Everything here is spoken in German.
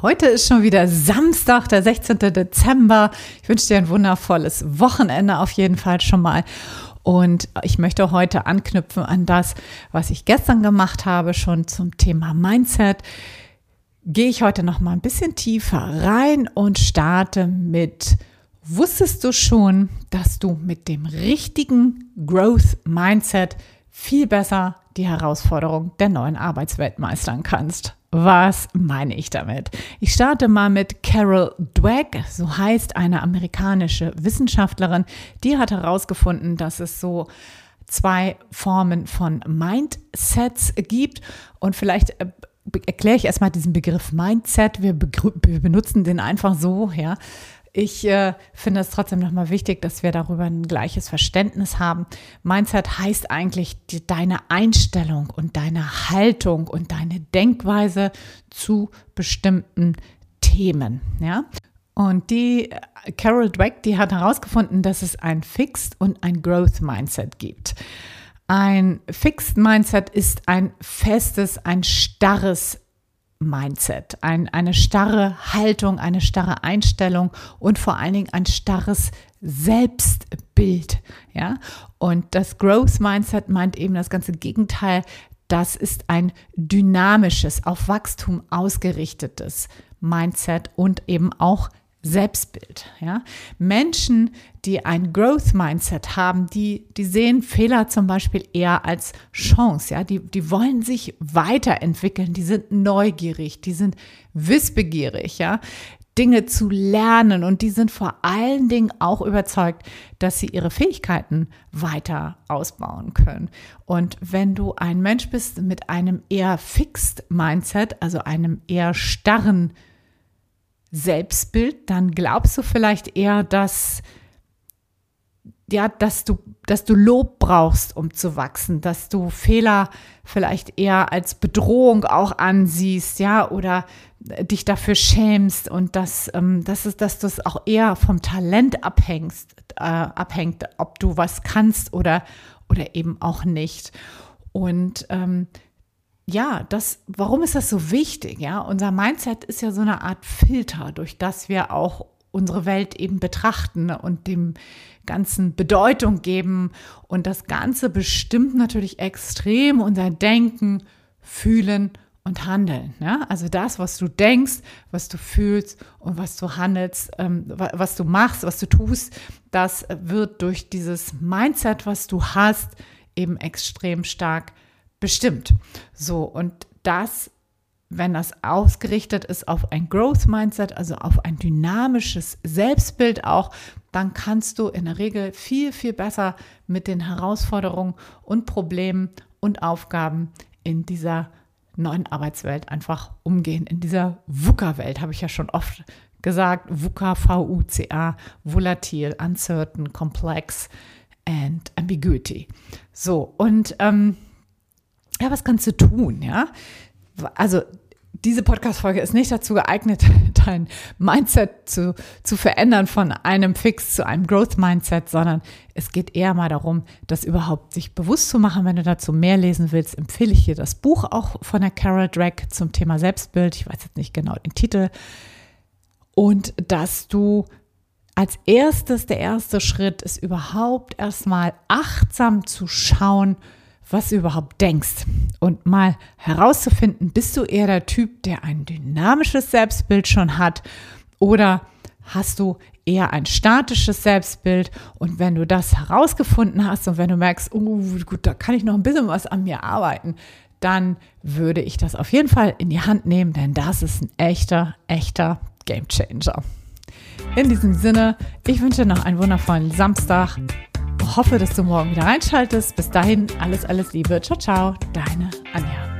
Heute ist schon wieder Samstag, der 16. Dezember. Ich wünsche dir ein wundervolles Wochenende auf jeden Fall schon mal. Und ich möchte heute anknüpfen an das, was ich gestern gemacht habe, schon zum Thema Mindset. Gehe ich heute noch mal ein bisschen tiefer rein und starte mit Wusstest du schon, dass du mit dem richtigen Growth Mindset viel besser die Herausforderung der neuen Arbeitswelt meistern kannst? Was meine ich damit? Ich starte mal mit Carol Dweck, so heißt eine amerikanische Wissenschaftlerin, die hat herausgefunden, dass es so zwei Formen von Mindsets gibt und vielleicht äh, erkläre ich erstmal diesen Begriff Mindset. Wir, wir benutzen den einfach so, ja. Ich äh, finde es trotzdem nochmal wichtig, dass wir darüber ein gleiches Verständnis haben. Mindset heißt eigentlich die, deine Einstellung und deine Haltung und deine Denkweise zu bestimmten Themen. Ja? Und die äh, Carol Dweck, die hat herausgefunden, dass es ein Fixed und ein Growth Mindset gibt. Ein Fixed Mindset ist ein festes, ein starres Mindset, ein, eine starre Haltung, eine starre Einstellung und vor allen Dingen ein starres Selbstbild. Ja? Und das Growth Mindset meint eben das ganze Gegenteil. Das ist ein dynamisches, auf Wachstum ausgerichtetes Mindset und eben auch Selbstbild. Ja? Menschen, die ein Growth Mindset haben, die, die sehen Fehler zum Beispiel eher als Chance. Ja? Die, die wollen sich weiterentwickeln, die sind neugierig, die sind wissbegierig, ja? Dinge zu lernen und die sind vor allen Dingen auch überzeugt, dass sie ihre Fähigkeiten weiter ausbauen können. Und wenn du ein Mensch bist mit einem eher Fixed Mindset, also einem eher starren Selbstbild, dann glaubst du vielleicht eher, dass ja, dass du, dass du Lob brauchst, um zu wachsen, dass du Fehler vielleicht eher als Bedrohung auch ansiehst, ja, oder dich dafür schämst und dass, ähm, das ist, dass du es auch eher vom Talent abhängst, äh, abhängt, ob du was kannst oder, oder eben auch nicht. Und ähm, ja, das, warum ist das so wichtig? Ja, unser Mindset ist ja so eine Art Filter, durch das wir auch unsere Welt eben betrachten und dem Ganzen Bedeutung geben. Und das Ganze bestimmt natürlich extrem unser Denken, Fühlen und Handeln. Ja? Also das, was du denkst, was du fühlst und was du handelst, ähm, was du machst, was du tust, das wird durch dieses Mindset, was du hast, eben extrem stark bestimmt. So, und das, wenn das ausgerichtet ist auf ein Growth Mindset, also auf ein dynamisches Selbstbild auch, dann kannst du in der Regel viel, viel besser mit den Herausforderungen und Problemen und Aufgaben in dieser neuen Arbeitswelt einfach umgehen. In dieser VUCA-Welt habe ich ja schon oft gesagt, VUCA, V-U-C-A, volatil, uncertain, complex and ambiguity. So, und ähm, ja, was kannst du tun, ja? Also diese Podcast-Folge ist nicht dazu geeignet, dein Mindset zu, zu verändern von einem Fix zu einem Growth-Mindset, sondern es geht eher mal darum, das überhaupt sich bewusst zu machen. Wenn du dazu mehr lesen willst, empfehle ich dir das Buch auch von der Carol Drake zum Thema Selbstbild. Ich weiß jetzt nicht genau den Titel. Und dass du als erstes, der erste Schritt ist überhaupt erstmal achtsam zu schauen, was du überhaupt denkst. Und mal herauszufinden, bist du eher der Typ, der ein dynamisches Selbstbild schon hat oder hast du eher ein statisches Selbstbild? Und wenn du das herausgefunden hast und wenn du merkst, oh gut, da kann ich noch ein bisschen was an mir arbeiten, dann würde ich das auf jeden Fall in die Hand nehmen, denn das ist ein echter, echter Game Changer. In diesem Sinne, ich wünsche noch einen wundervollen Samstag hoffe, dass du morgen wieder reinschaltest. Bis dahin, alles, alles Liebe. Ciao, ciao, deine Anja.